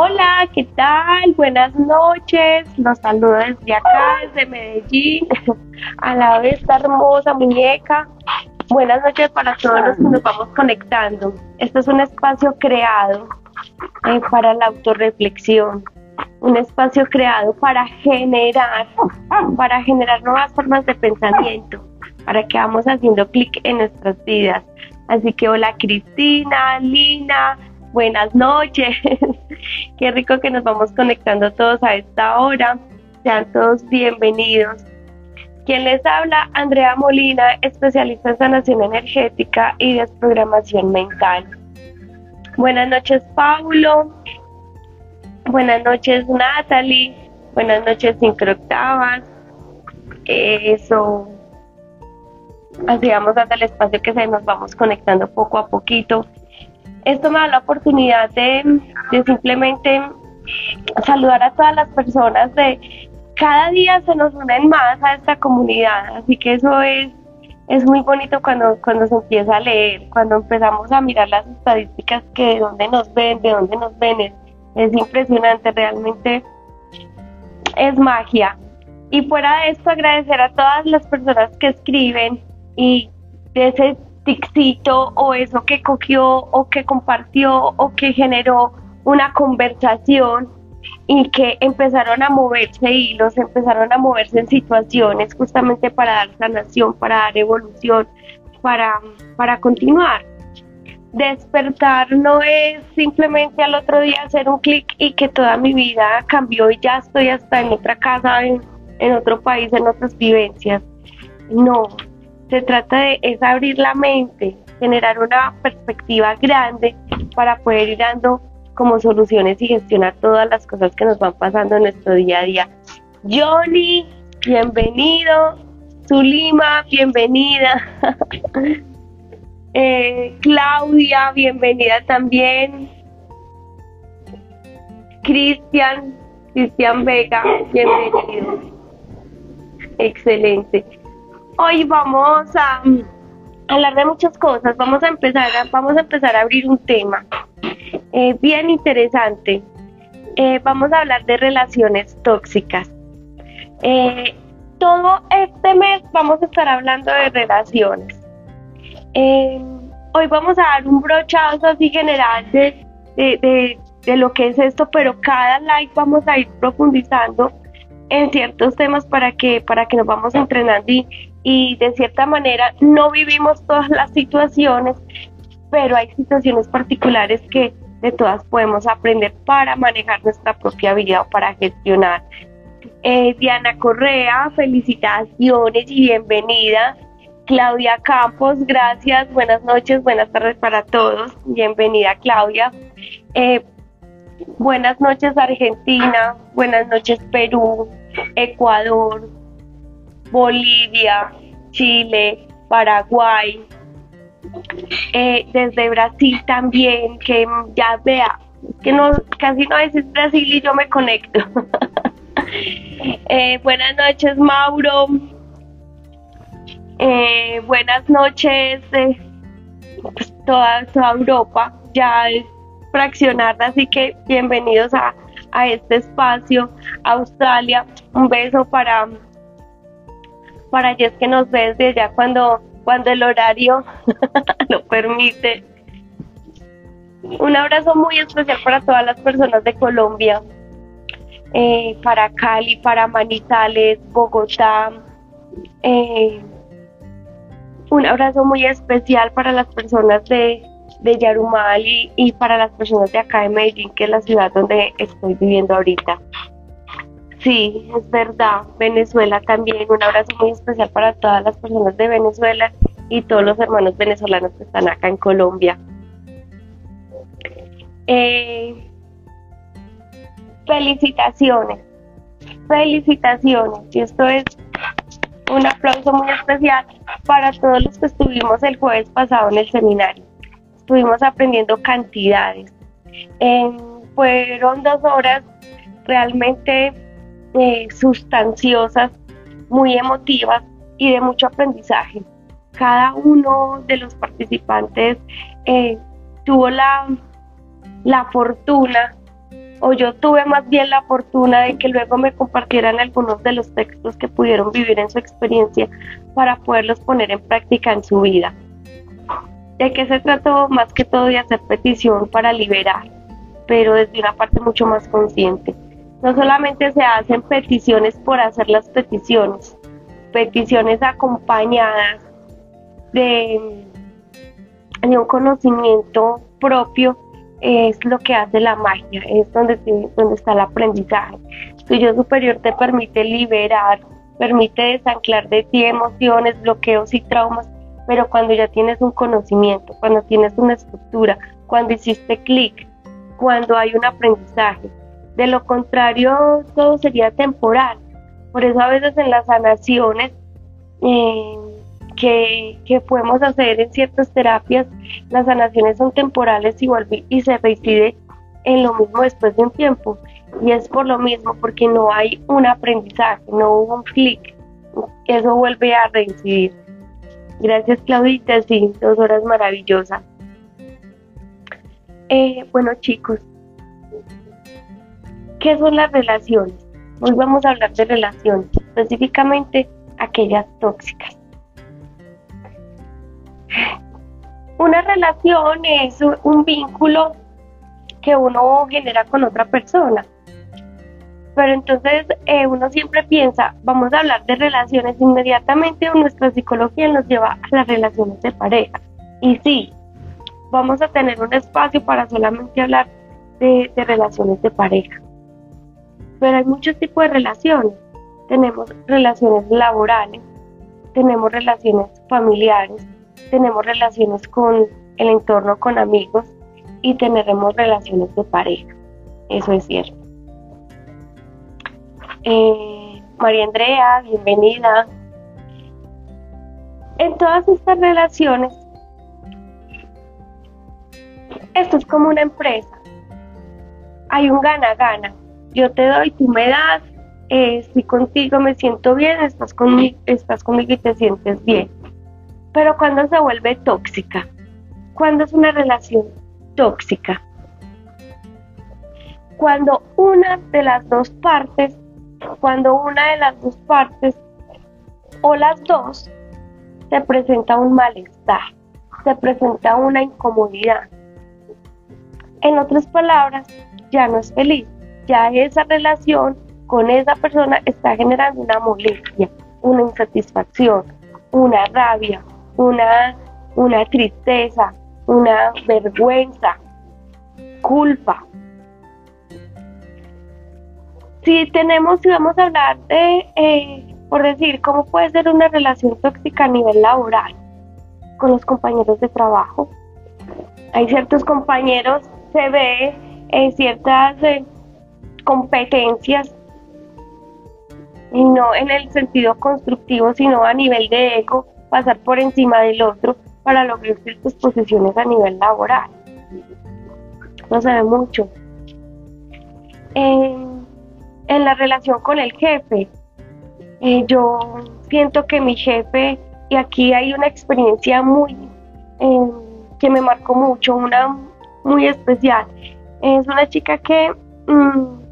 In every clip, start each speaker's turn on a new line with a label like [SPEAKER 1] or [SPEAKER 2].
[SPEAKER 1] Hola, ¿qué tal? Buenas noches. Los saludo desde acá, desde Medellín, a la vez esta hermosa muñeca. Buenas noches para todos los que nos vamos conectando. Este es un espacio creado eh, para la autorreflexión, un espacio creado para generar, para generar nuevas formas de pensamiento, para que vamos haciendo clic en nuestras vidas. Así que hola Cristina, Lina, buenas noches. Qué rico que nos vamos conectando todos a esta hora. Sean todos bienvenidos. Quien les habla, Andrea Molina, especialista en sanación energética y desprogramación mental. Buenas noches, Paulo. Buenas noches, Natalie. Buenas noches, Sincroctavas. Eso. Así vamos hasta el espacio que se nos vamos conectando poco a poquito esto me da la oportunidad de, simplemente saludar a todas las personas de cada día se nos unen más a esta comunidad, así que eso es, es muy bonito cuando, cuando se empieza a leer, cuando empezamos a mirar las estadísticas que de dónde nos ven, de dónde nos ven, es, es impresionante, realmente es magia. Y fuera de esto, agradecer a todas las personas que escriben y de ese o eso que cogió o que compartió o que generó una conversación y que empezaron a moverse y los empezaron a moverse en situaciones justamente para dar sanación, para dar evolución, para, para continuar. Despertar no es simplemente al otro día hacer un clic y que toda mi vida cambió y ya estoy hasta en otra casa, en, en otro país, en otras vivencias. No, se trata de es abrir la mente, generar una perspectiva grande para poder ir dando como soluciones y gestionar todas las cosas que nos van pasando en nuestro día a día. Johnny, bienvenido. Zulima, bienvenida. Eh, Claudia, bienvenida también. Cristian, Cristian Vega, bienvenido. Excelente. Hoy vamos a mm, hablar de muchas cosas. Vamos a empezar a, vamos a empezar a abrir un tema eh, bien interesante. Eh, vamos a hablar de relaciones tóxicas. Eh, todo este mes vamos a estar hablando de relaciones. hoy vamos a dar un brochazo así general de, de lo que es esto, pero cada live vamos a ir profundizando en ciertos temas para que para que nos vamos entrenando y, y de cierta manera no vivimos todas las situaciones, pero hay situaciones particulares que de todas podemos aprender para manejar nuestra propia vida o para gestionar. Eh, Diana Correa, felicitaciones y bienvenida. Claudia Campos, gracias, buenas noches, buenas tardes para todos. Bienvenida Claudia. Eh, buenas noches Argentina, buenas noches Perú, Ecuador, Bolivia, Chile, Paraguay, eh, desde Brasil también, que ya vea, que no, casi no es Brasil y yo me conecto. Eh, buenas noches, Mauro. Eh, buenas noches, pues, toda, Europa, ya es fraccionada, así que bienvenidos a, a este espacio. Australia, un beso para para es que nos ve desde allá cuando, cuando el horario lo permite. Un abrazo muy especial para todas las personas de Colombia, eh, para Cali, para Manizales, Bogotá. Eh, un abrazo muy especial para las personas de, de Yarumal y, y, para las personas de acá de Medellín, que es la ciudad donde estoy viviendo ahorita. Sí, es verdad. Venezuela también. Un abrazo muy especial para todas las personas de Venezuela y todos los hermanos venezolanos que están acá en Colombia. Eh, felicitaciones, felicitaciones. Y esto es un aplauso muy especial para todos los que estuvimos el jueves pasado en el seminario. Estuvimos aprendiendo cantidades. fueron dos horas realmente eh, sustanciosas, muy emotivas y de mucho aprendizaje. Cada uno de los participantes eh, tuvo la, la fortuna o yo tuve más bien la fortuna de que luego me compartieran algunos de los textos que pudieron vivir en su experiencia para poderlos poner en práctica en su vida. ¿De qué se trató? Más que todo de hacer petición para liberar, pero desde una parte mucho más consciente. No solamente se hacen peticiones por hacer las peticiones, peticiones acompañadas de, un conocimiento propio es lo que hace la magia, es donde, donde está el aprendizaje. Tu yo superior te permite liberar, permite desanclar de ti emociones, bloqueos y traumas, pero cuando ya tienes un conocimiento, cuando tienes una estructura, cuando hiciste clic, cuando hay un aprendizaje. De lo contrario, todo sería temporal. Por eso a veces en las sanaciones eh, que, que, podemos hacer en ciertas terapias, las sanaciones son temporales y, y se reincide en lo mismo después de un tiempo. Y es por lo mismo, porque no hay un aprendizaje, no hubo un clic. Eso vuelve a reincidir. Gracias Claudita, sí, dos horas maravillosas. Eh, bueno chicos, ¿qué son las relaciones? Hoy vamos a hablar de relaciones, específicamente aquellas tóxicas. Una relación es un vínculo que uno genera con otra persona. Pero entonces eh, uno siempre piensa, vamos a hablar de relaciones, inmediatamente nuestra psicología nos lleva a las relaciones de pareja. Y sí, vamos a tener un espacio para solamente hablar de relaciones de pareja. Pero hay muchos tipos de relaciones. Tenemos relaciones laborales, tenemos relaciones familiares, tenemos relaciones con el entorno, con amigos y tendremos relaciones de pareja. Eso es cierto. Eh, María Andrea, bienvenida. En todas estas relaciones, esto es como una empresa. Hay un gana-gana. Yo te doy, tú me das, eh, estoy contigo, me siento bien, estás conmigo, estás conmigo y te sientes bien. Pero cuando se vuelve tóxica, cuando es una relación tóxica, cuando una de las dos partes, cuando una de las dos partes o las dos se presenta un malestar, se presenta una incomodidad. En otras palabras, ya no es feliz, ya esa relación con esa persona está generando una molestia, una insatisfacción, una rabia, una, una tristeza, una vergüenza, culpa. Si tenemos, si vamos a hablar de, eh, por decir, cómo puede ser una relación tóxica a nivel laboral con los compañeros de trabajo. Hay ciertos compañeros, se ve en ciertas eh, competencias y no en el sentido constructivo, sino a nivel de ego, pasar por encima del otro para lograr ciertas posiciones a nivel laboral. No se ve mucho. En, la relación con el jefe, eh, yo siento que mi jefe, y aquí hay una experiencia muy eh, que me marcó mucho, una muy especial. Es una chica que mm,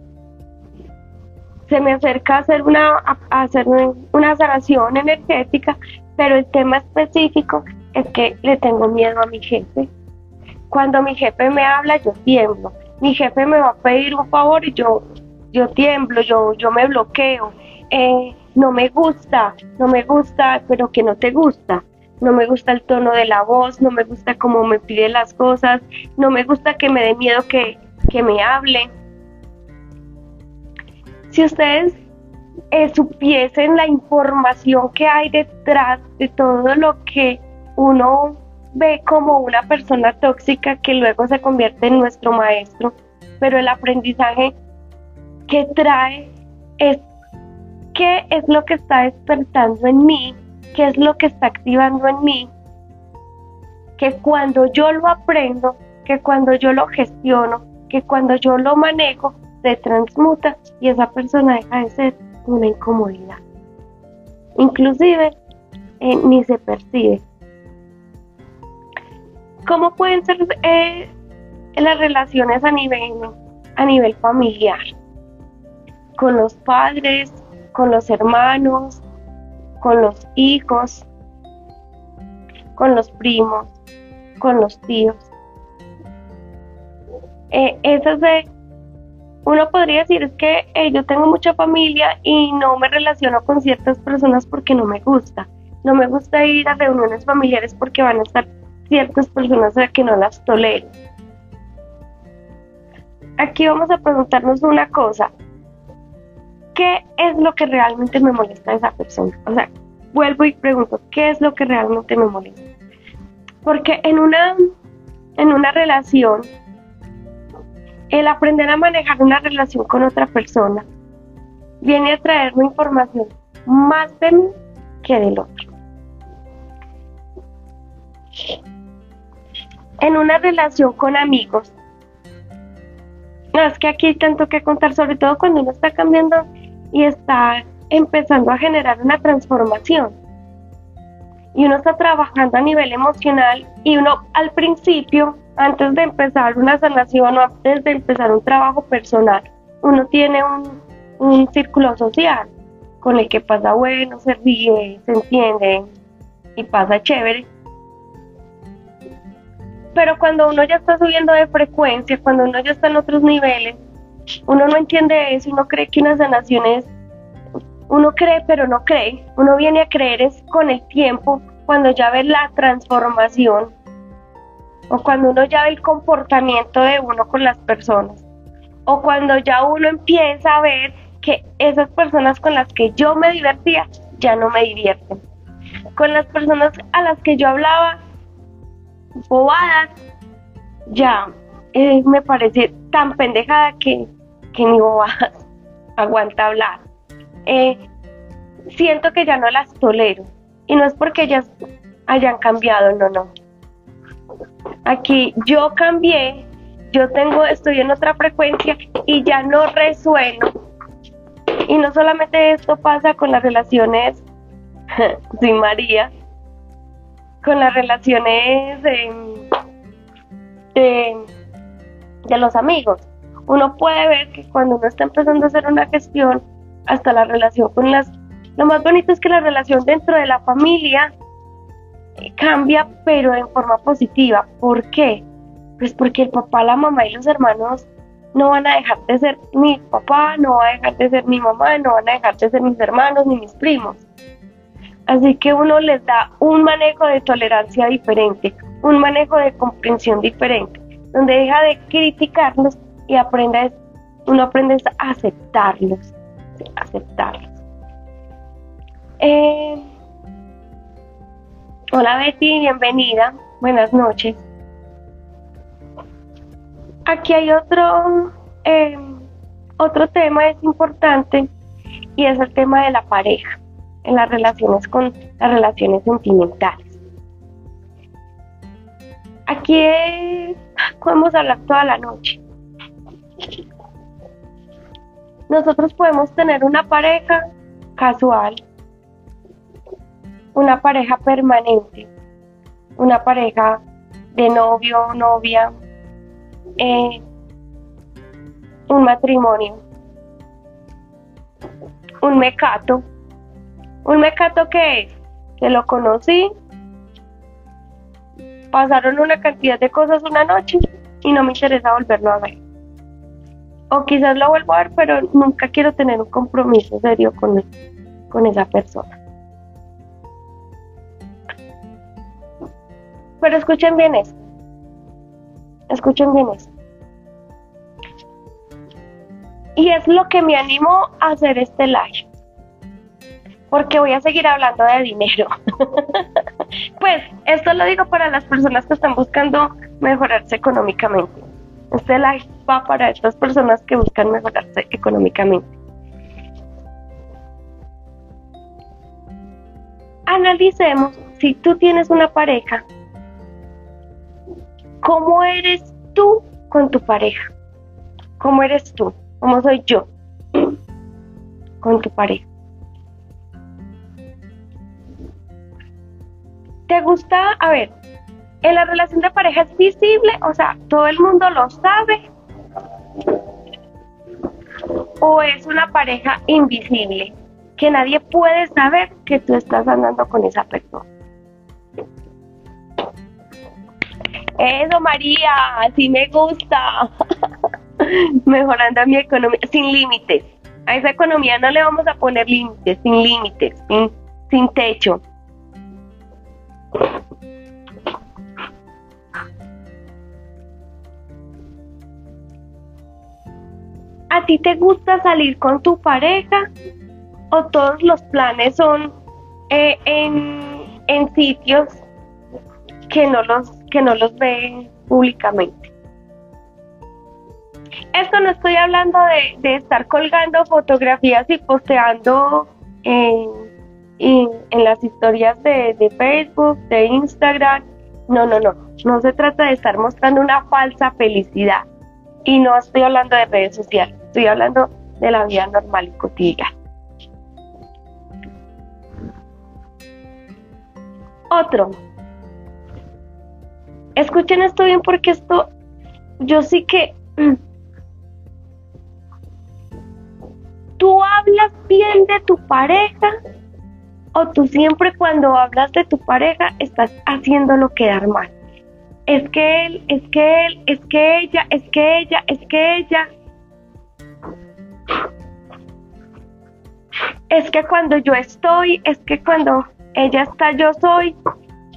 [SPEAKER 1] se me acerca a hacer una, hacer una sanación energética pero el tema específico es que le tengo miedo a mi jefe. Cuando mi jefe me habla, yo tiemblo. Mi jefe me va a pedir un favor y yo, yo tiemblo, yo, yo me bloqueo. Eh, no me gusta, no me gusta, pero que no te gusta. No me gusta el tono de la voz, no me gusta cómo me pide las cosas, no me gusta que me dé miedo que, que me hable. Si ustedes eh, supiesen la información que hay detrás de todo lo que uno ve como una persona tóxica que luego se convierte en nuestro maestro, pero el aprendizaje que trae es qué es lo que está despertando en mí, qué es lo que está activando en mí, que cuando yo lo aprendo, que cuando yo lo gestiono, que cuando yo lo manejo, se transmuta y esa persona deja de ser una incomodidad. Inclusive eh, ni se percibe. ¿Cómo pueden ser eh, las relaciones a nivel a nivel familiar, con los padres, con los hermanos, con los hijos, con los primos, con los tíos. Eh, eso de, uno podría decir es que eh, yo tengo mucha familia y no me relaciono con ciertas personas porque no me gusta. No me gusta ir a reuniones familiares porque van a estar ciertas personas a que no las tolero. Aquí vamos a preguntarnos una cosa. ¿Qué es lo que realmente me molesta de esa persona? O sea, vuelvo y pregunto, ¿qué es lo que realmente me molesta? Porque en una, en una relación, el aprender a manejar una relación con otra persona viene a traerme información más de mí que del otro. En una relación con amigos, no, es que aquí hay tanto que contar, sobre todo cuando uno está cambiando y está empezando a generar una transformación. Y uno está trabajando a nivel emocional y uno al principio, antes de empezar una sanación o antes de empezar un trabajo personal, uno tiene un, un círculo social con el que pasa bueno, se ríe, se entiende y pasa chévere. Pero cuando uno ya está subiendo de frecuencia, cuando uno ya está en otros niveles, uno no entiende eso, uno cree que una sanación es, uno cree pero no cree, uno viene a creer es con el tiempo, cuando ya ve la transformación o cuando uno ya ve el comportamiento de uno con las personas o cuando ya uno empieza a ver que esas personas con las que yo me divertía ya no me divierten. Con las personas a las que yo hablaba bobadas, ya eh, me parece tan pendejada que, que ni bobadas aguanta hablar. Eh, siento que ya no las tolero. Y no es porque ellas hayan cambiado, no, no. Aquí yo cambié, yo tengo, estoy en otra frecuencia y ya no resueno. Y no solamente esto pasa con las relaciones sin María, con las relaciones de, los amigos. Uno puede ver que cuando uno está empezando a hacer una gestión, hasta la relación con las... Lo más bonito es que la relación dentro de la familia eh, cambia, pero en forma positiva. ¿Por qué? Pues porque el papá, la mamá y los hermanos no van a dejar de ser mi papá, no va a dejar de ser mi mamá, no van a dejar de ser mis hermanos ni mis primos. Así que uno les da un manejo de tolerancia diferente, un manejo de comprensión diferente, donde deja de criticarlos y aprende, uno aprende a aceptarlos, aceptarlos. Eh, hola Betty, bienvenida, buenas noches. Aquí hay otro, eh, otro tema es importante y es el tema de la pareja en las relaciones con las relaciones sentimentales. Aquí podemos hablar toda la noche. Nosotros podemos tener una pareja casual, una pareja permanente, una pareja de novio o novia, eh, un matrimonio, un mecato, un mecato que es, que lo conocí, pasaron una cantidad de cosas una noche y no me interesa volverlo a ver. O quizás lo vuelvo a ver, pero nunca quiero tener un compromiso serio con, con esa persona. Pero escuchen bien esto. Escuchen bien esto. Y es lo que me animó a hacer este live porque voy a seguir hablando de dinero. pues esto lo digo para las personas que están buscando mejorarse económicamente. Este live va para estas personas que buscan mejorarse económicamente. Analicemos si tú tienes una pareja, ¿cómo eres tú con tu pareja? ¿Cómo eres tú? ¿Cómo soy yo con tu pareja? ¿Te gusta? A ver, en la relación de pareja es visible, o sea, todo el mundo lo sabe. O es una pareja invisible, que nadie puede saber que tú estás andando con esa persona. Eso, María, así me gusta. Mejorando mi economía, sin límites. A esa economía no le vamos a poner límites, sin límites, sin, sin techo. ¿A ti te gusta salir con tu pareja o todos los planes son eh, en, sitios que no los que no los ven públicamente? Esto no estoy hablando de, estar colgando fotografías y posteando en, en, las historias de, de Facebook, de Instagram. No, no, no. No se trata de estar mostrando una falsa felicidad. Y no estoy hablando de redes sociales. Estoy hablando de la vida normal y cotidiana. Otro. Escuchen esto bien porque esto, yo sí que... ¿Tú hablas bien de tu pareja o tú siempre cuando hablas de tu pareja estás haciéndolo quedar mal? Es que él, es que él, es que ella, es que ella, es que ella. Es que cuando yo estoy, es que cuando ella está, yo soy,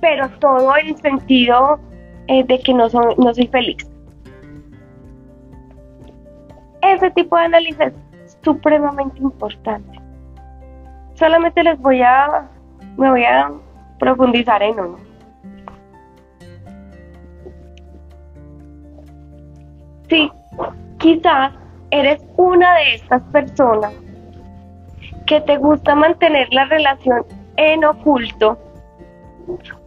[SPEAKER 1] pero todo en sentido eh, de que no, soy, no soy feliz. Ese tipo de análisis es supremamente importante. Solamente les voy a, me voy a profundizar en uno. Sí, quizás eres una de estas personas que te gusta mantener la relación en oculto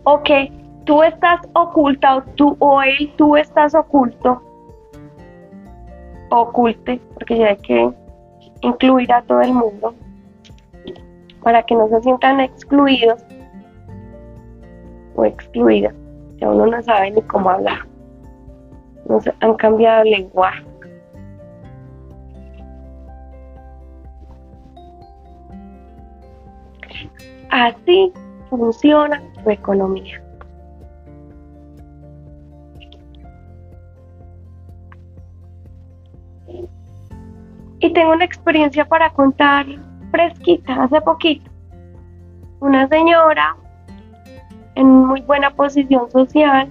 [SPEAKER 1] o que tú estás oculta o tú o él tú estás oculto oculte porque ya hay que incluir a todo el mundo para que no se sientan excluidos o excluidas ya uno no sabe ni cómo hablar. No se, han cambiado el lenguaje Así funciona tu economía. Y tengo una experiencia para contar fresquita, hace poquito. Una señora en muy buena posición social,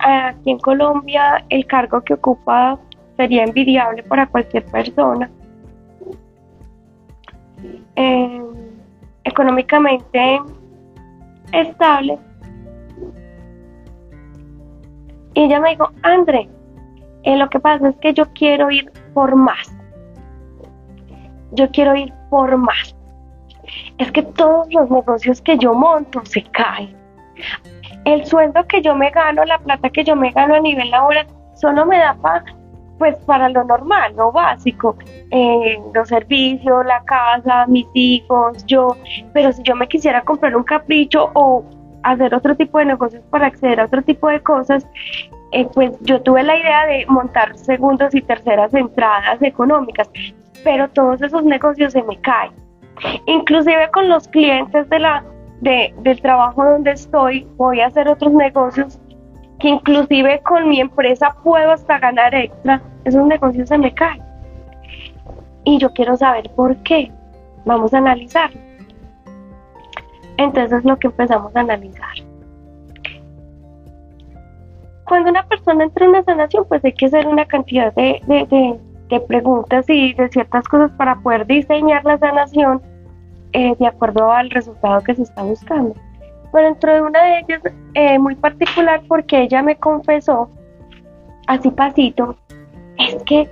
[SPEAKER 1] aquí en Colombia el cargo que ocupa sería envidiable para cualquier persona. Eh, económicamente estable. Y ella me dijo, André, eh, lo que pasa es que yo quiero ir por más. Yo quiero ir por más. Es que todos los negocios que yo monto se caen. El sueldo que yo me gano, la plata que yo me gano a nivel laboral, solo me da para pues para lo normal, lo básico, eh, los servicios, la casa, mis hijos, yo, pero si yo me quisiera comprar un capricho o hacer otro tipo de negocios para acceder a otro tipo de cosas, eh, pues yo tuve la idea de montar segundas y terceras entradas económicas, pero todos esos negocios se me caen. Inclusive con los clientes de la, de, del trabajo donde estoy, voy a hacer otros negocios que inclusive con mi empresa puedo hasta ganar extra, esos negocios se me caen. Y yo quiero saber por qué. Vamos a analizar. Entonces es lo que empezamos a analizar. Cuando una persona entra en una sanación, pues hay que hacer una cantidad de, de, preguntas y de ciertas cosas para poder diseñar la sanación eh, de acuerdo al resultado que se está buscando. Pero dentro de una de ellas, eh, muy particular, porque ella me confesó, así pasito, es que,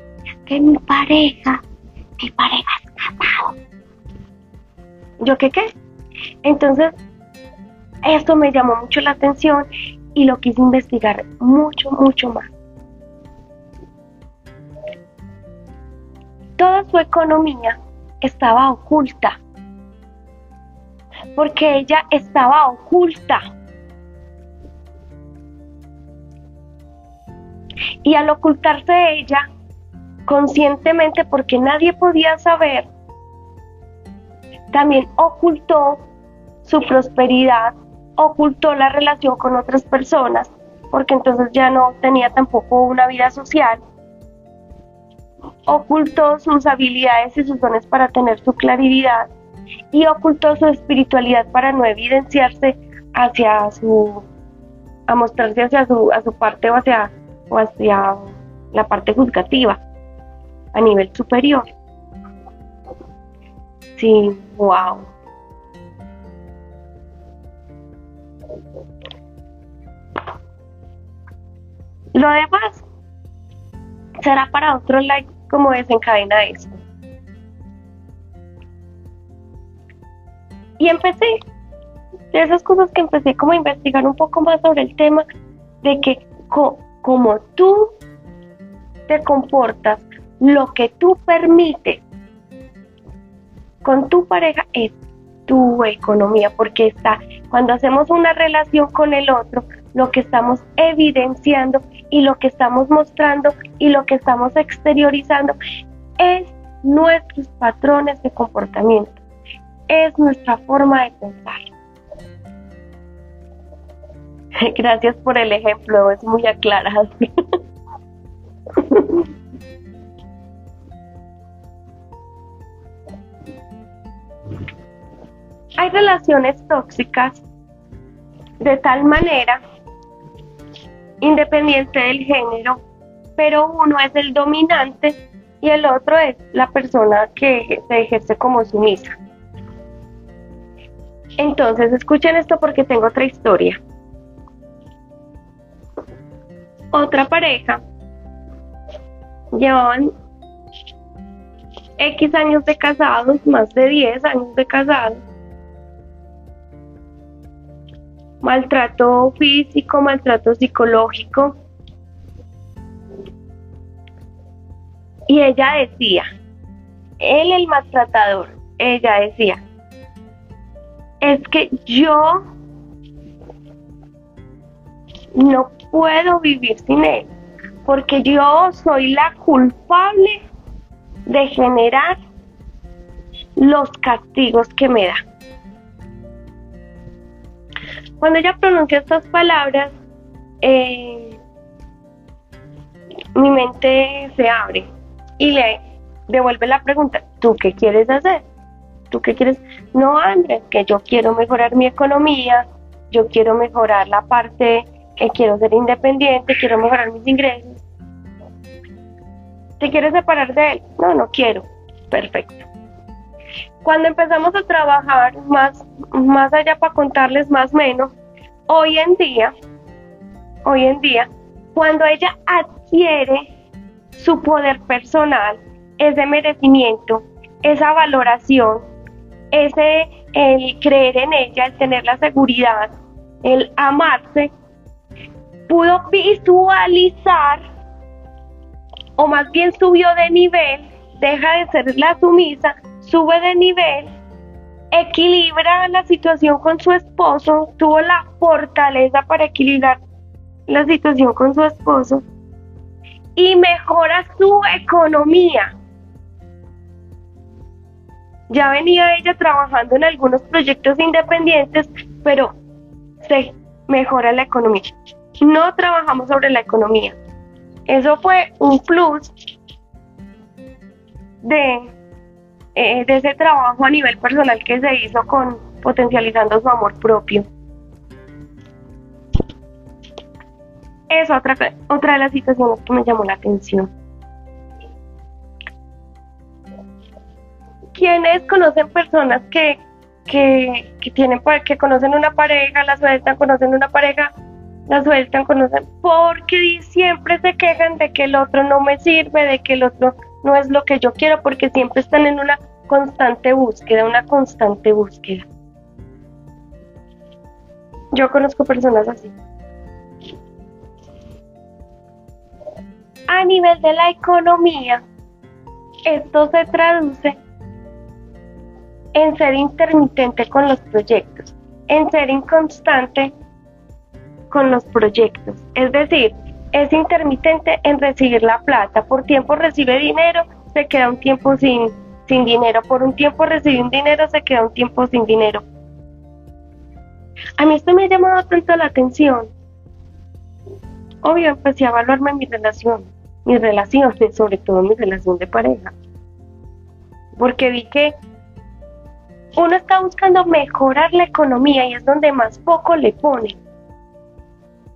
[SPEAKER 1] que mi pareja, mi pareja es casado. ¿Yo qué qué? Entonces, esto me llamó mucho la atención y lo quise investigar mucho, mucho más. Toda su economía estaba oculta porque ella estaba oculta. Y al ocultarse ella, conscientemente porque nadie podía saber, también ocultó su prosperidad, ocultó la relación con otras personas, porque entonces ya no tenía tampoco una vida social, ocultó sus habilidades y sus dones para tener su claridad y ocultó su espiritualidad para no evidenciarse hacia su, a mostrarse hacia su, a su parte o hacia, o hacia la parte juzgativa a nivel superior. Sí, wow. Lo demás será para otro like como desencadena eso. Y empecé, de esas cosas que empecé como a investigar un poco más sobre el tema, de que como tú te comportas, lo que tú permites con tu pareja es tu economía, porque está, cuando hacemos una relación con el otro, lo que estamos evidenciando y lo que estamos mostrando y lo que estamos exteriorizando es nuestros patrones de comportamiento, es nuestra forma de pensar. Gracias por el ejemplo, es muy aclarado. Hay relaciones tóxicas de tal manera, independiente del género, pero uno es el dominante y el otro es la persona que se ejerce como sumisa. Entonces, escuchen esto porque tengo otra historia. Otra pareja llevaban X años de casados, más de 10 años de casados, maltrato físico, maltrato psicológico. Y ella decía, él el maltratador, ella decía, es que yo no puedo vivir sin él, porque yo soy la culpable de generar los castigos que me da. Cuando ella pronuncia estas palabras, eh, mi mente se abre y le devuelve la pregunta, ¿tú qué quieres hacer? ¿Tú qué quieres? No, Andrés, que yo quiero mejorar mi economía, yo quiero mejorar la parte, que quiero ser independiente, quiero mejorar mis ingresos. ¿Te quieres separar de él? No, no quiero. Perfecto. Cuando empezamos a trabajar más, más allá para contarles más menos, hoy en día, hoy en día, cuando ella adquiere su poder personal, ese merecimiento, esa valoración, ese el creer en ella, el tener la seguridad, el amarse, pudo visualizar, o más bien subió de nivel, deja de ser la sumisa, sube de nivel, equilibra la situación con su esposo, tuvo la fortaleza para equilibrar la situación con su esposo y mejora su economía. Ya venía ella trabajando en algunos proyectos independientes, pero se mejora la economía. No trabajamos sobre la economía. Eso fue un plus de eh, de ese trabajo a nivel personal que se hizo con potencializando su amor propio. Es otra, otra de las situaciones que me llamó la atención. ¿Quiénes conocen personas que, que, que, tienen, que conocen una pareja, la sueltan, conocen una pareja, la sueltan, conocen, porque siempre se quejan de que el otro no me sirve, de que el otro no es lo que yo quiero, porque siempre están en una constante búsqueda, una constante búsqueda. Yo conozco personas así. A nivel de la economía, esto se traduce en ser intermitente con los proyectos, en ser inconstante con los proyectos. Es decir, es intermitente en recibir la plata. Por tiempo recibe dinero, se queda un tiempo sin, sin dinero. Por un tiempo recibe un dinero, se queda un tiempo sin dinero. A mí esto me ha llamado tanto la atención. Obvio, empecé a evaluarme mi relación, mis relaciones, sobre todo mi relación de pareja. Porque vi que uno está buscando mejorar la economía y es donde más poco le pone.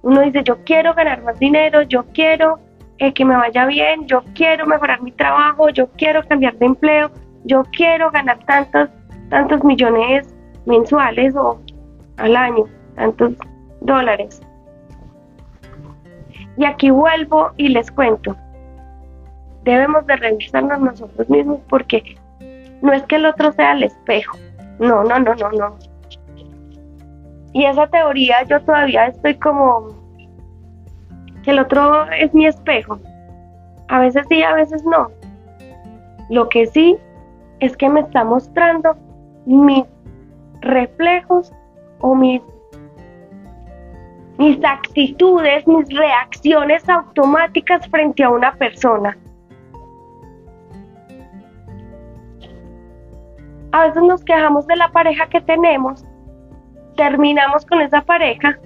[SPEAKER 1] Uno dice, yo quiero ganar más dinero, yo quiero eh, que me vaya bien, yo quiero mejorar mi trabajo, yo quiero cambiar de empleo, yo quiero ganar tantos, tantos millones mensuales o al año, tantos dólares. Y aquí vuelvo y les cuento, debemos de revisarnos nosotros mismos porque no es que el otro sea el espejo, no, no, no, no, no. Y esa teoría yo todavía estoy como que el otro es mi espejo. A veces sí, a veces no. Lo que sí es que me está mostrando mis reflejos o mis, mis actitudes, mis reacciones automáticas frente a una persona. A veces nos quejamos de la pareja que tenemos, terminamos con esa pareja,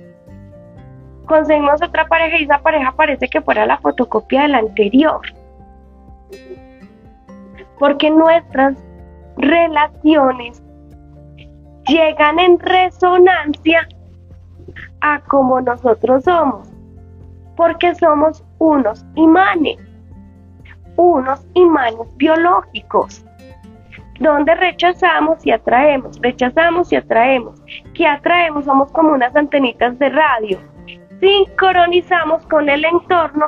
[SPEAKER 1] conseguimos otra pareja y esa pareja parece que fuera la fotocopia de la anterior. Porque nuestras relaciones llegan en resonancia a como nosotros somos, porque somos unos imanes, unos imanes biológicos, donde rechazamos y atraemos, rechazamos y atraemos. ¿Qué atraemos? Somos como unas antenitas de radio. Sincronizamos con el entorno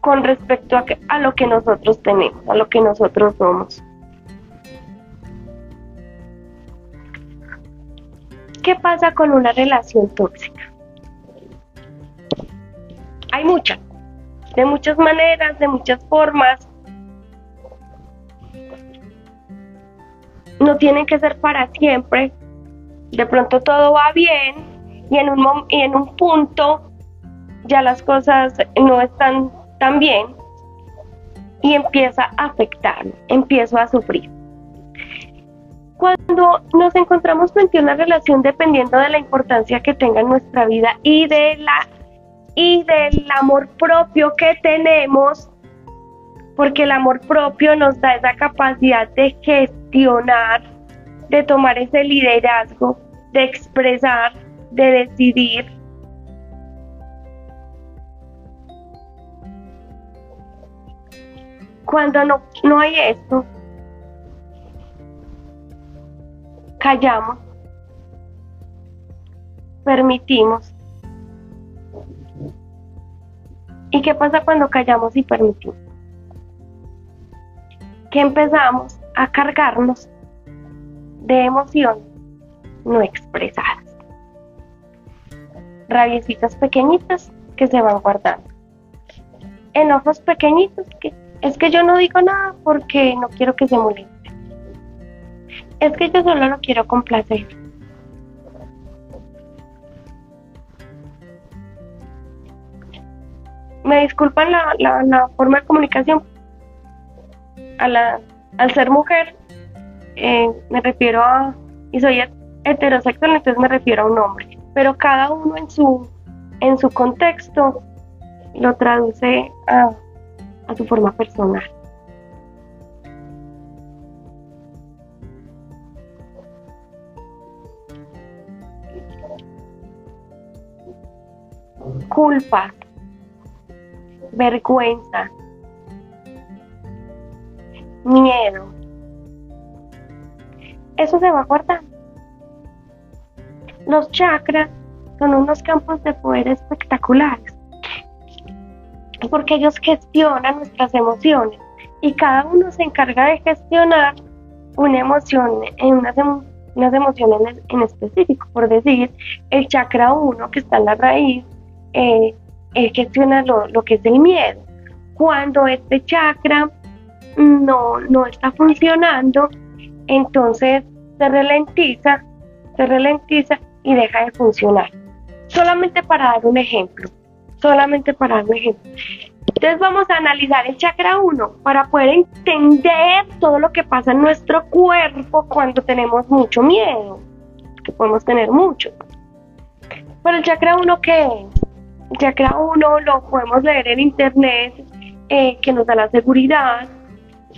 [SPEAKER 1] con respecto a, a lo que nosotros tenemos, a lo que nosotros somos. ¿Qué pasa con una relación tóxica? Hay muchas, de muchas maneras, de muchas formas. No tienen que ser para siempre. De pronto todo va bien y en un, y en un punto ya las cosas no están tan bien y empieza a afectar, empiezo a sufrir. Cuando nos encontramos frente a una relación dependiendo de la importancia que tenga en nuestra vida y de la y del amor propio que tenemos, porque el amor propio nos da esa capacidad de de tomar ese liderazgo, de expresar, de decidir. Cuando no, no hay esto, callamos, permitimos. ¿Y qué pasa cuando callamos y permitimos? Que empezamos a cargarnos de emociones no expresadas. Rabiecitas pequeñitas que se van guardando. Enojos pequeñitos que es que yo no digo nada porque no quiero que se molesten es que yo solo lo quiero complacer. Me disculpan la, forma de comunicación. A la, al ser mujer, eh, me refiero a, y soy heterosexual, entonces me refiero a un hombre. Pero cada uno en su, en su contexto lo traduce a, a su forma personal. culpa, vergüenza, miedo. Eso se va guardando. Los chakras son unos campos de poder espectaculares porque ellos gestionan nuestras emociones y cada uno se encarga de gestionar una emoción en unas, unas emociones en específico. Por decir, el chakra 1 que está en la raíz eh, gestiona lo, que es el miedo. Cuando este chakra no, no está funcionando, entonces se ralentiza, se ralentiza y deja de funcionar. Solamente para dar un ejemplo, solamente para dar un ejemplo. Entonces vamos a analizar el chakra 1 para poder entender todo lo que pasa en nuestro cuerpo cuando tenemos mucho miedo, que podemos tener mucho. Pero el chakra 1, ¿qué es? El chakra 1 lo podemos leer en internet, eh, que nos da la seguridad,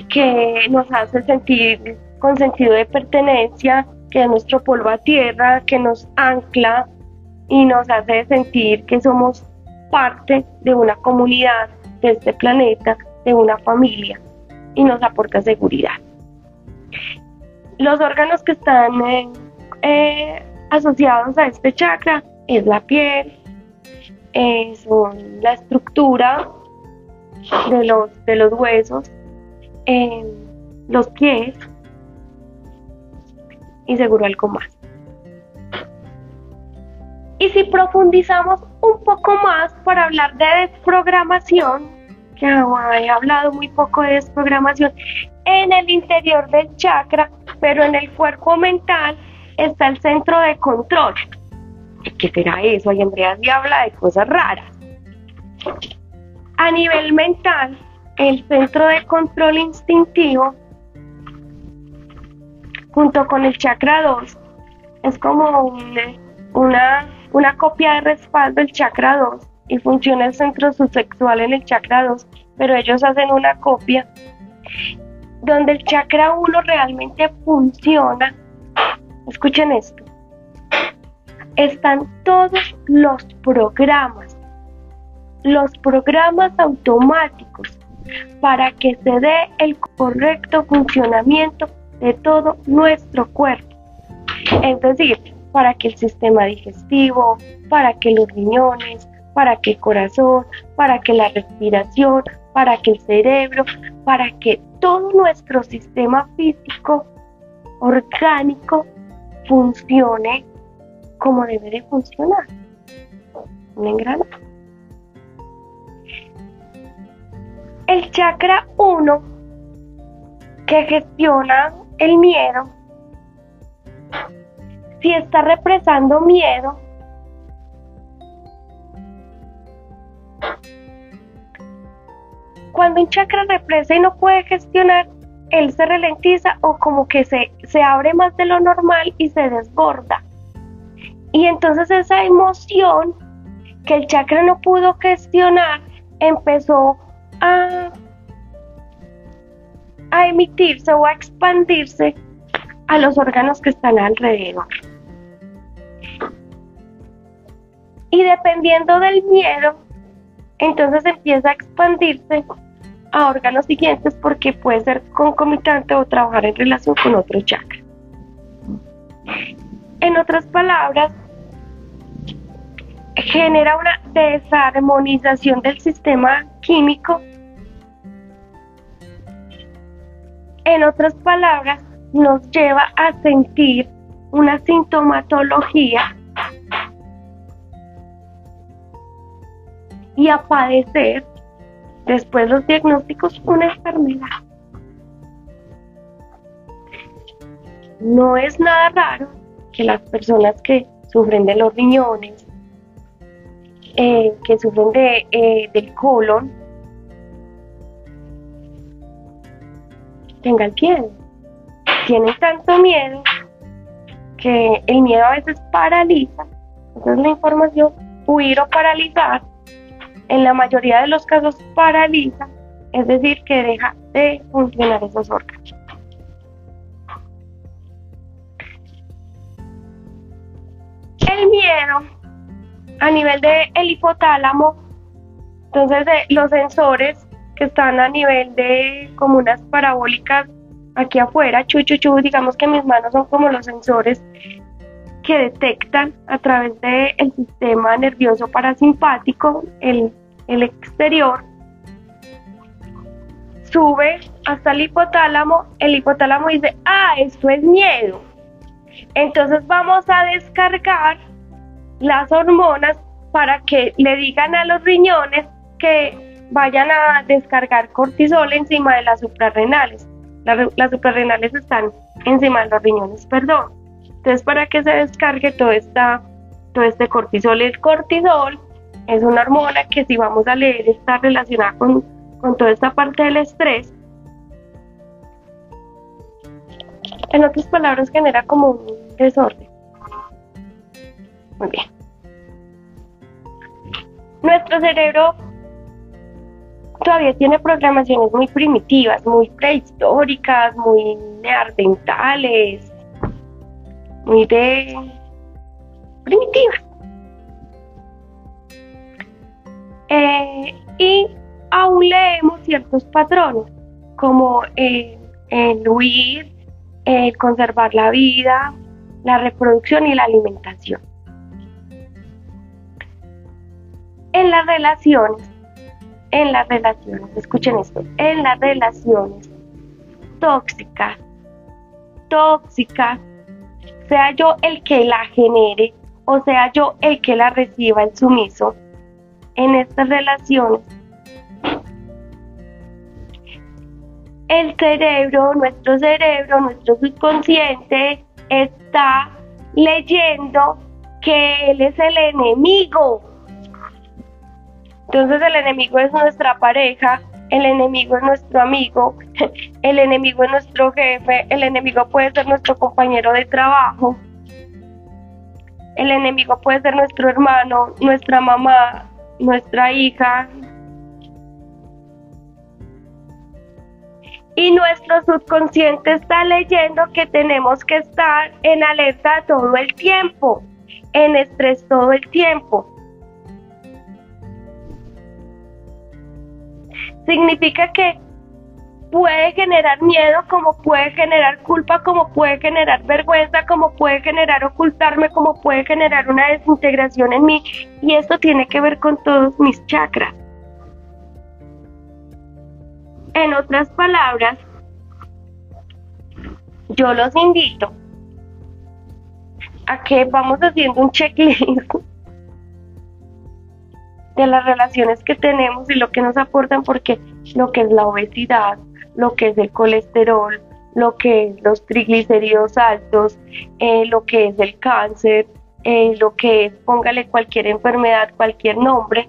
[SPEAKER 1] que nos hace sentir con sentido de pertenencia, que es nuestro polvo a tierra, que nos ancla y nos hace sentir que somos parte de una comunidad, de este planeta, de una familia y nos aporta seguridad. Los órganos que están eh, eh, asociados a este chakra es la piel, son la estructura de los, de los huesos, los pies y seguro algo más. Y si profundizamos un poco más para hablar de desprogramación, que he hablado muy poco de desprogramación, en el interior del chakra, pero en el cuerpo mental está el centro de control. ¿Qué será eso? Y Andrea sí habla de cosas raras. A nivel mental, el centro de control instintivo, junto con el chakra 2, es como una, una copia de respaldo del chakra 2 y funciona el centro subsexual en el chakra 2, pero ellos hacen una copia donde el chakra 1 realmente funciona. Escuchen esto. Están todos los programas, los programas automáticos para que se dé el correcto funcionamiento de todo nuestro cuerpo. Es decir, para que el sistema digestivo, para que los riñones, para que el corazón, para que la respiración, para que el cerebro, para que todo nuestro sistema físico orgánico funcione como debe de funcionar. Un engranaje. El chakra 1, que gestiona el miedo, si está represando miedo, cuando un chakra represa y no puede gestionar, él se ralentiza o como que se, se abre más de lo normal y se desborda. Y entonces esa emoción que el chakra no pudo gestionar empezó a, emitirse o a expandirse a los órganos que están alrededor. Y dependiendo del miedo, entonces empieza a expandirse a órganos siguientes porque puede ser concomitante o trabajar en relación con otro chakra. En otras palabras, genera una desarmonización del sistema químico. En otras palabras, nos lleva a sentir una sintomatología y a padecer después los diagnósticos una enfermedad. No es nada raro que las personas que sufren de los riñones, eh, que sufren de, eh, del colon, tengan miedo. Tienen tanto miedo que el miedo a veces paraliza. Entonces la información, huir o paralizar, en la mayoría de los casos paraliza, es decir, que deja de funcionar esos órganos. El miedo a nivel del el hipotálamo, entonces de los sensores que están a nivel de como unas parabólicas aquí afuera, chu, digamos que mis manos son como los sensores que detectan a través del sistema nervioso parasimpático el, el exterior, sube hasta el hipotálamo, el hipotálamo dice, ah, esto es miedo. Entonces vamos a descargar las hormonas para que le digan a los riñones que vayan a descargar cortisol encima de las suprarrenales. Las, suprarrenales están encima de los riñones, perdón. Entonces, para que se descargue todo, esta, todo este cortisol, el cortisol es una hormona que si vamos a leer está relacionada con, con toda esta parte del estrés. En otras palabras, genera como un desorden. Muy bien. Nuestro cerebro todavía tiene programaciones muy primitivas, muy prehistóricas, muy neandertales, muy de primitivas. Eh, y aún leemos ciertos patrones, como el huir, el conservar la vida, la reproducción y la alimentación. En las relaciones, en las relaciones, escuchen esto, en las relaciones tóxicas, tóxicas, sea yo el que la genere o sea yo el que la reciba el sumiso, en estas relaciones, el cerebro, nuestro cerebro, nuestro subconsciente está leyendo que él es el enemigo entonces el enemigo es nuestra pareja, el enemigo es nuestro amigo, el enemigo es nuestro jefe, el enemigo puede ser nuestro compañero de trabajo, el enemigo puede ser nuestro hermano, nuestra mamá, nuestra hija. Y nuestro subconsciente está leyendo que tenemos que estar en alerta todo el tiempo, en estrés todo el tiempo. Significa que puede generar miedo, como puede generar culpa, como puede generar vergüenza, como puede generar ocultarme, como puede generar una desintegración en mí. Y esto tiene que ver con todos mis chakras. En otras palabras, yo los invito a que vamos haciendo un checklist de las relaciones que tenemos y lo que nos aportan, porque lo que es la obesidad, lo que es el colesterol, lo que es los triglicéridos altos, eh, lo que es el cáncer, eh, lo que es, póngale cualquier enfermedad, cualquier nombre,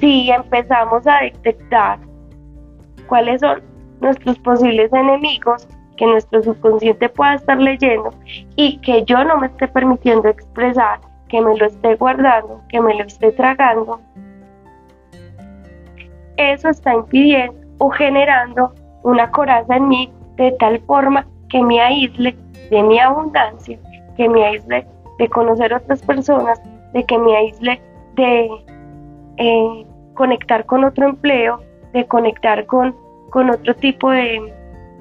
[SPEAKER 1] si empezamos a detectar cuáles son nuestros posibles enemigos, que nuestro subconsciente pueda estar leyendo y que yo no me esté permitiendo expresar, que me lo esté guardando, que me lo esté tragando, eso está impidiendo o generando una coraza en mí de tal forma que me aísle de mi abundancia, que me aísle de conocer otras personas, de que me aísle de eh, conectar con otro empleo, de conectar con, con otro tipo de,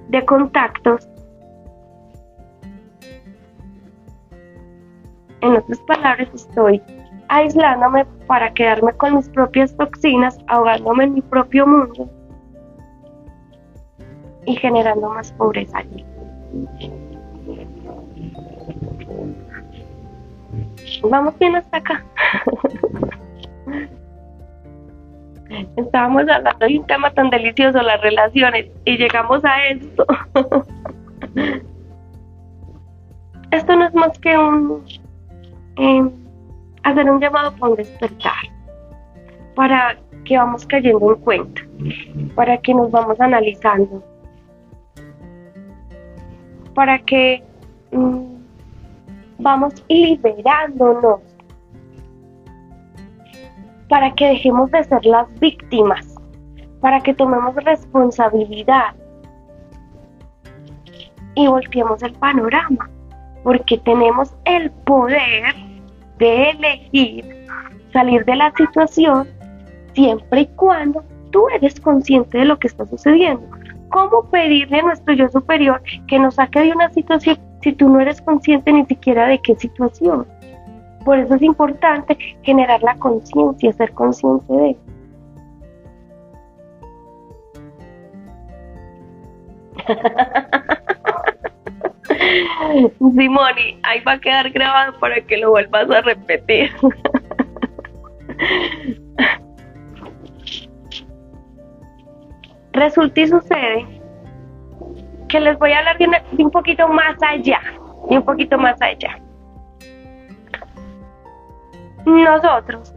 [SPEAKER 1] de contactos. En otras palabras, estoy aislándome para quedarme con mis propias toxinas, ahogándome en mi propio mundo y generando más pobreza. Vamos bien hasta acá. Estábamos hablando de un tema tan delicioso, las relaciones, y llegamos a esto. esto no es más que un... Eh, hacer un llamado para un despertar, para que vamos cayendo en cuenta, para que nos vamos analizando, para que mm, vamos liberándonos, para que dejemos de ser las víctimas, para que tomemos responsabilidad y volteemos el panorama, porque tenemos el poder de elegir salir de la situación siempre y cuando tú eres consciente de lo que está sucediendo. ¿Cómo pedirle a nuestro yo superior que nos saque de una situación si tú no eres consciente ni siquiera de qué situación? Por eso es importante generar la conciencia, ser consciente de Simoni, ahí va a quedar grabado para que lo vuelvas a repetir. Resulta y sucede que les voy a hablar de, un poquito más allá, y un poquito más allá. Nosotros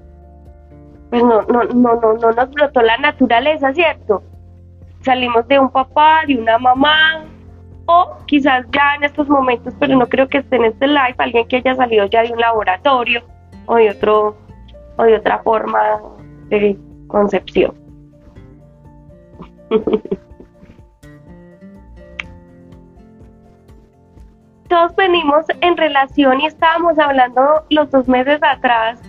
[SPEAKER 1] pues no, no, no, no, no nos brotó la naturaleza, ¿cierto? Salimos de un papá, de una mamá, o quizás ya en estos momentos, pero no creo que esté en este live, alguien que haya salido ya de un laboratorio o de otro, o de otra forma de concepción. Todos venimos en relación y estábamos hablando los dos meses atrás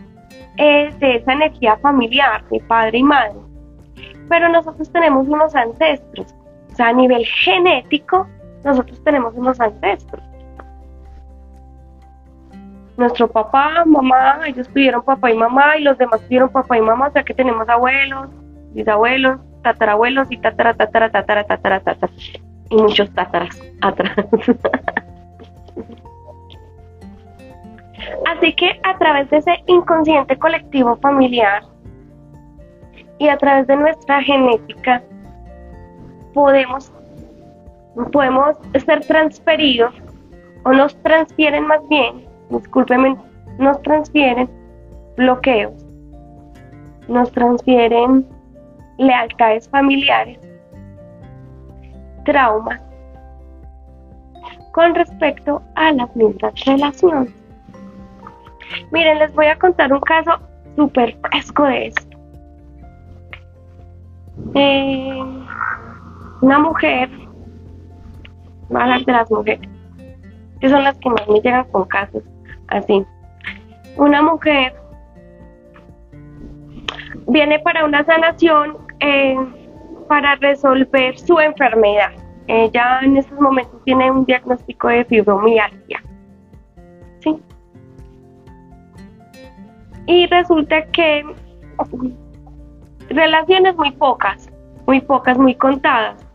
[SPEAKER 1] eh, de esa energía familiar de padre y madre. Pero nosotros tenemos unos ancestros, o sea, a nivel genético, nosotros tenemos unos ancestros. Nuestro papá, mamá, ellos pidieron papá y mamá y los demás pidieron papá y mamá, o sea que tenemos abuelos, bisabuelos, tatarabuelos y tatara, tatara, tatara, tatara, tatara, y muchos tataras atrás. Así que a través de ese inconsciente colectivo familiar y a través de nuestra genética podemos, podemos ser transferidos o nos transfieren más bien, discúlpeme, nos transfieren bloqueos, nos transfieren lealtades familiares, traumas con respecto a las mismas relaciones. Miren, les voy a contar un caso súper fresco de esto. Eh, una mujer, hablar de las mujeres, que son las que más me llegan con casos así. Una mujer viene para una sanación eh, para resolver su enfermedad. Ella en estos momentos tiene un diagnóstico de fibromialgia. ¿Sí? Y resulta que relaciones muy pocas, muy pocas, muy contadas.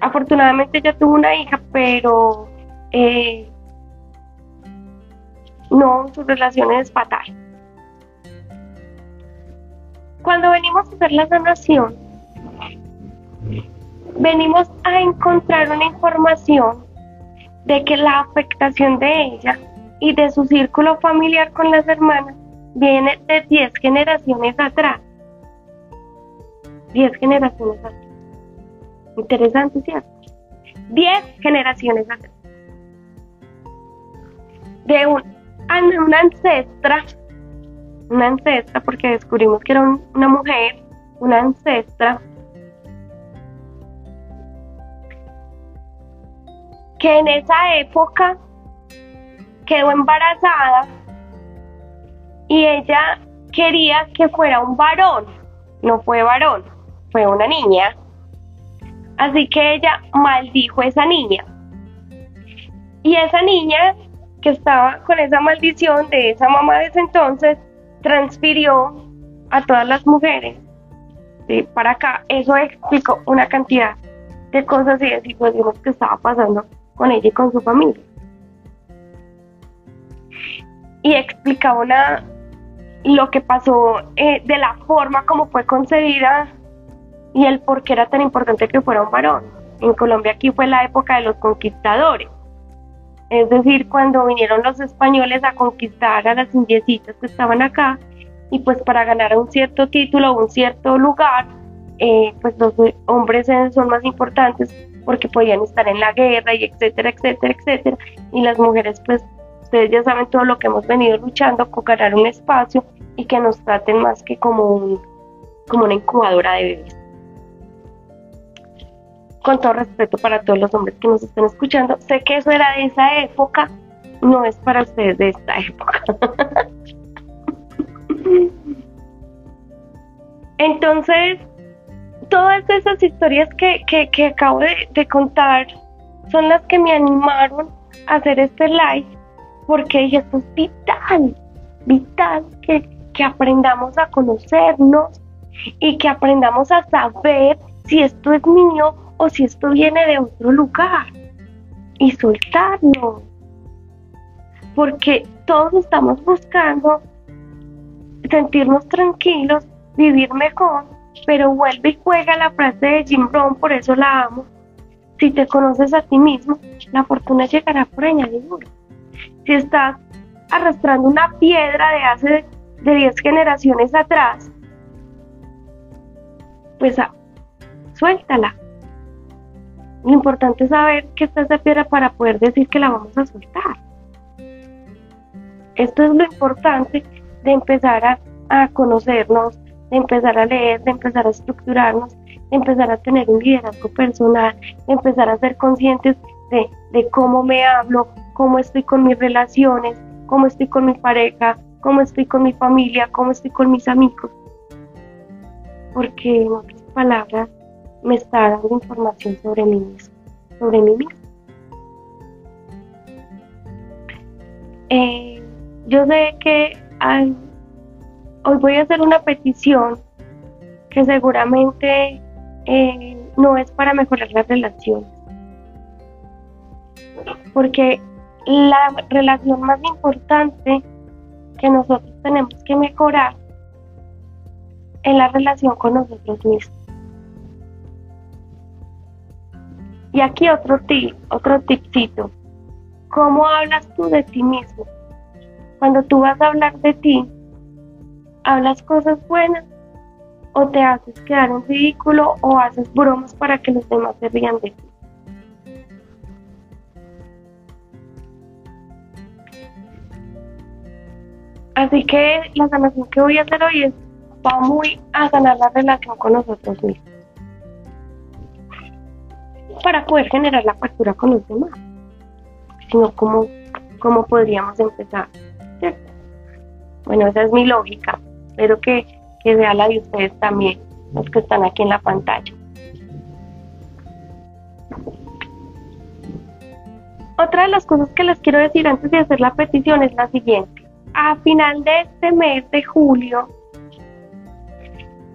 [SPEAKER 1] Afortunadamente ella tuvo una hija, pero eh, no, su relación es fatal. Cuando venimos a hacer la sanación, venimos a encontrar una información de que la afectación de ella y de su círculo familiar con las hermanas viene de 10 generaciones atrás. 10 generaciones atrás. Interesante, ¿cierto? 10 generaciones atrás. De un, una ancestra, una ancestra, porque descubrimos que era una mujer, una ancestra, que en esa época quedó embarazada y ella quería que fuera un varón, no fue varón, fue una niña. Así que ella maldijo a esa niña. Y esa niña que estaba con esa maldición de esa mamá de ese entonces, transfirió a todas las mujeres para acá. Eso explicó una cantidad de cosas y de situaciones que estaba pasando con ella y con su familia. Y explicaba una, lo que pasó eh, de la forma como fue concebida y el por qué era tan importante que fuera un varón. En Colombia aquí fue la época de los conquistadores. Es decir, cuando vinieron los españoles a conquistar a las indiecitas que estaban acá, y pues para ganar un cierto título o un cierto lugar, eh, pues los hombres son más importantes porque podían estar en la guerra y etcétera, etcétera, etcétera. Y las mujeres pues ustedes ya saben todo lo que hemos venido luchando con ganar un espacio y que nos traten más que como, un, como una incubadora de bebés. Con todo respeto para todos los hombres que nos están escuchando, sé que eso era de esa época, no es para ustedes de esta época. Entonces, todas esas historias que, que, acabo de, contar son las que me animaron a hacer este live porque dije, es vital, vital que, que aprendamos a conocernos y que aprendamos a saber si esto es mío o si esto viene de otro lugar y soltarlo. Porque todos estamos buscando sentirnos tranquilos, vivir mejor, pero vuelve y juega la frase de Jim Brown, por eso la amo. Si te conoces a ti mismo, la fortuna llegará por añadidura si estás arrastrando una piedra de hace de 10 generaciones atrás, pues suéltala. Lo importante es saber que está esa piedra para poder decir que la vamos a soltar. Esto es lo importante de empezar a, a conocernos, de empezar a leer, de empezar a estructurarnos, de empezar a tener un liderazgo personal, de empezar a ser conscientes de, de cómo me hablo, cómo estoy con mis relaciones, cómo estoy con mi pareja, cómo estoy con mi familia, cómo estoy con mis amigos. Porque en otras palabras, me está dando información sobre mí mismo, sobre mí mismo. Eh, yo sé que hoy voy a hacer una petición que seguramente eh, no es para mejorar las relaciones, porque la relación más importante que nosotros tenemos que mejorar es la relación con nosotros mismos. Y aquí otro tip, otro tipcito. ¿Cómo hablas tú de ti mismo? Cuando tú vas a hablar de ti, ¿hablas cosas buenas o te haces quedar en ridículo o haces bromas para que los demás se rían de ti? Así que la sanación que voy a hacer hoy es va muy a sanar la relación con nosotros mismos para poder generar la factura con los demás. Sino cómo, cómo podríamos empezar. Bueno, esa es mi lógica. Espero que, que sea la de ustedes también, los que están aquí en la pantalla. Otra de las cosas que les quiero decir antes de hacer la petición es la siguiente. A final de este mes de julio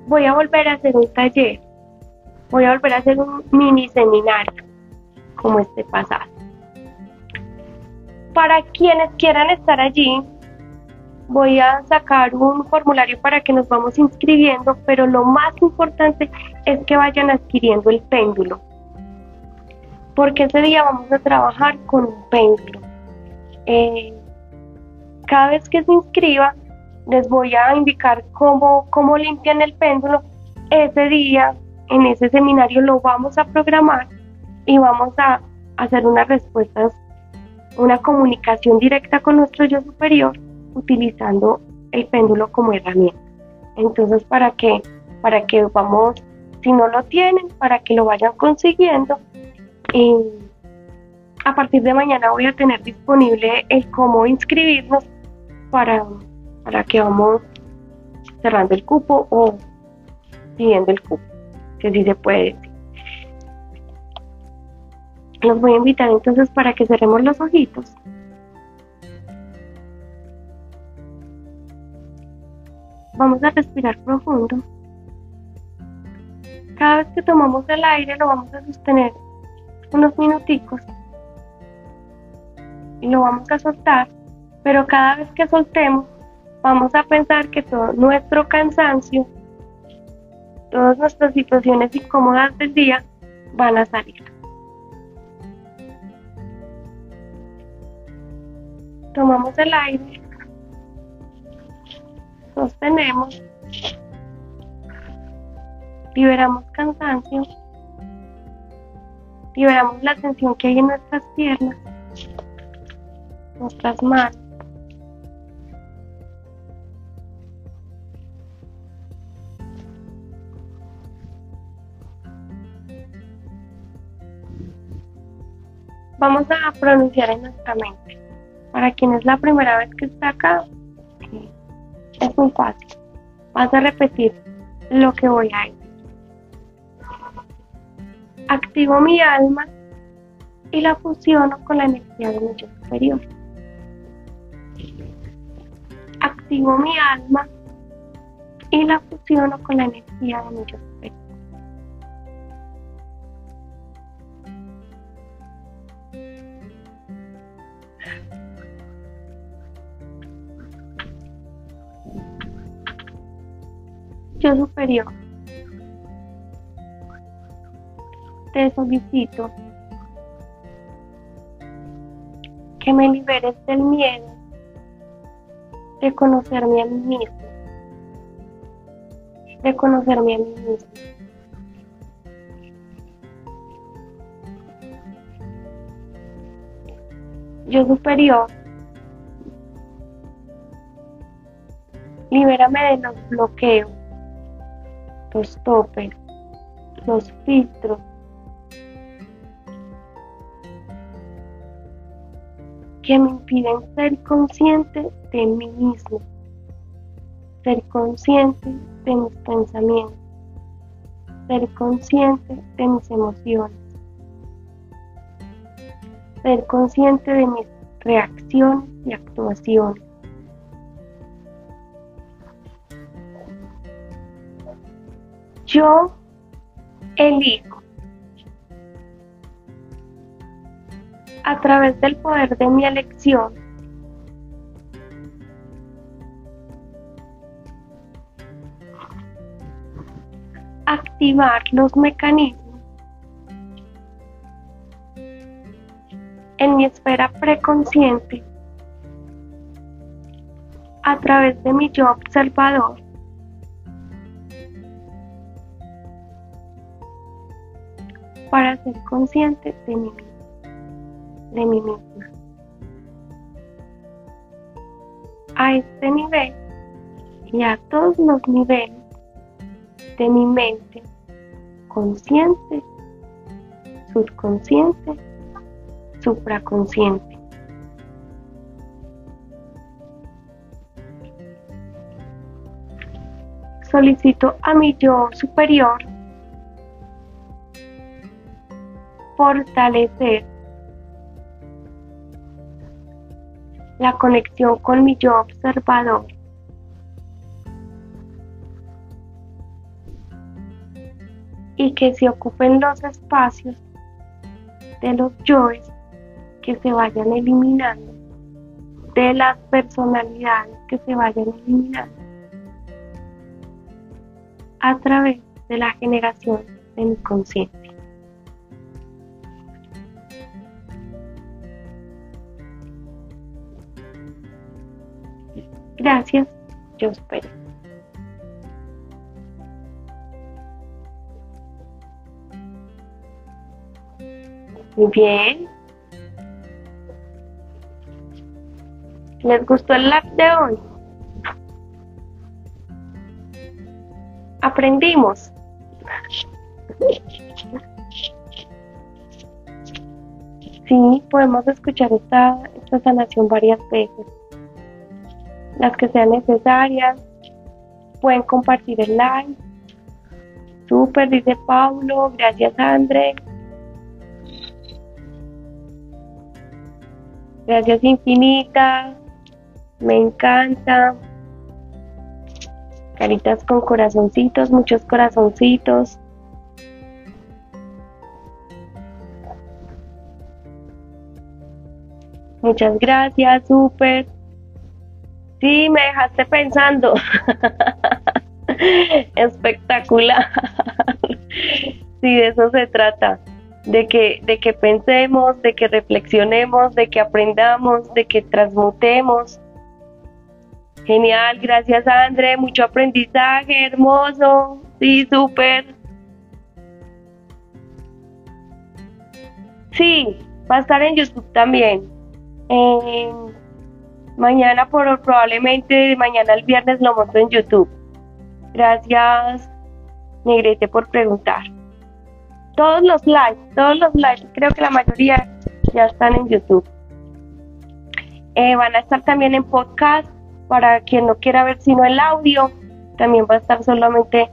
[SPEAKER 1] voy a volver a hacer un taller voy a volver a hacer un mini seminario como este pasado. Para quienes quieran estar allí, voy a sacar un formulario para que nos vamos inscribiendo, pero lo más importante es que vayan adquiriendo el péndulo, porque ese día vamos a trabajar con un péndulo. Eh, cada vez que se inscriba, les voy a indicar cómo, cómo limpian el péndulo. Ese día en ese seminario lo vamos a programar y vamos a hacer unas respuestas, una comunicación directa con nuestro yo superior utilizando el péndulo como herramienta. Entonces, para que, para que vamos, si no lo tienen, para que lo vayan consiguiendo. A partir de mañana voy a tener disponible el cómo inscribirnos para, para que vamos cerrando el cupo o siguiendo el cupo que sí se puede Los voy a invitar entonces para que cerremos los ojitos. Vamos a respirar profundo. Cada vez que tomamos el aire lo vamos a sostener unos minuticos y lo vamos a soltar, pero cada vez que soltemos vamos a pensar que todo nuestro cansancio todas nuestras situaciones incómodas del día van a salir. Tomamos el aire, sostenemos, liberamos cansancio, liberamos la tensión que hay en nuestras piernas, nuestras manos. Vamos a pronunciar en nuestra mente. Para quien es la primera vez que está acá, es muy fácil. Vas a repetir lo que voy a decir. Activo mi alma y la fusiono con la energía de mi yo superior. Activo mi alma y la fusiono con la energía de mi yo superior. yo superior, te solicito que me liberes del miedo de conocerme a mí mismo, de conocerme a mí mismo. Yo superior, libérame de los bloqueos los topes, los filtros. que me impiden ser consciente de mí mismo, ser consciente de mis pensamientos, ser consciente de mis emociones, ser consciente de mis reacciones y actuaciones. Yo elijo a través del poder de mi elección activar los mecanismos en mi esfera preconsciente a través de mi yo observador para ser consciente de mí de mí misma. A este nivel y a todos los niveles de mi mente, consciente, subconsciente, supraconsciente. Solicito a mi yo superior fortalecer la conexión con mi yo observador. Y que se ocupen los espacios de los yoes que se vayan eliminando, de las personalidades que se vayan eliminando a través de la generación de mi conciencia. Gracias, yo espero. Muy bien. ¿Les gustó el lab de hoy? Aprendimos. Sí, podemos escuchar esta, esta sanación varias veces las que sean necesarias. Pueden compartir el like. Super, dice Paulo. Gracias, André. Gracias infinitas. Me encanta. Caritas con corazoncitos, muchos corazoncitos. Muchas gracias, súper. Sí, me dejaste pensando. Espectacular. sí, de eso se trata. De que, de que pensemos, de que reflexionemos, de que aprendamos, de que transmutemos. Genial, gracias André, mucho aprendizaje, hermoso. Sí, súper. Sí, va a estar en YouTube también. Mañana por, probablemente mañana el viernes lo monto en YouTube. Gracias, Negrete, por preguntar. Todos los lives, todos los lives, creo que la mayoría ya están en YouTube. Eh, van a estar también en podcast para quien no quiera ver sino el audio. También va a estar solamente,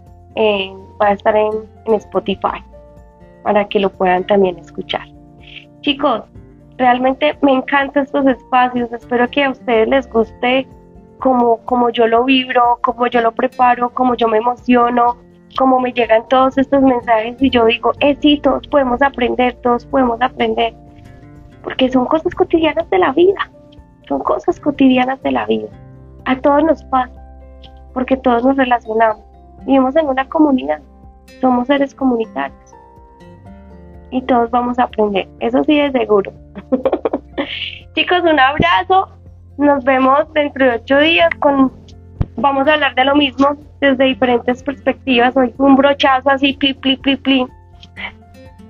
[SPEAKER 1] va a estar en Spotify para que lo puedan también escuchar. Chicos, Realmente me encantan estos espacios, espero que a ustedes les guste como, como yo lo vibro, como yo lo preparo, como yo me emociono, como me llegan todos estos mensajes y yo digo, eh, sí, todos podemos aprender, todos podemos aprender, porque son cosas cotidianas de la vida, son cosas cotidianas de la vida, a todos nos pasa, porque todos nos relacionamos, vivimos en una comunidad, somos seres comunitarios y todos vamos a aprender, eso sí es seguro. Chicos, un abrazo. Nos vemos dentro de ocho días con... Vamos a hablar de lo mismo desde diferentes perspectivas. Hoy un brochazo así, pli, pli, pli, pli.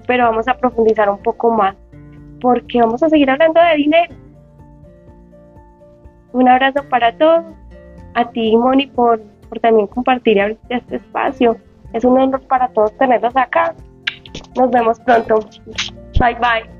[SPEAKER 1] Pero vamos a profundizar un poco más. Porque vamos a seguir hablando de dinero. Un abrazo para todos. A ti, Moni, por, por también compartir este espacio. Es un honor para todos tenerlos acá. Nos vemos pronto. Bye bye.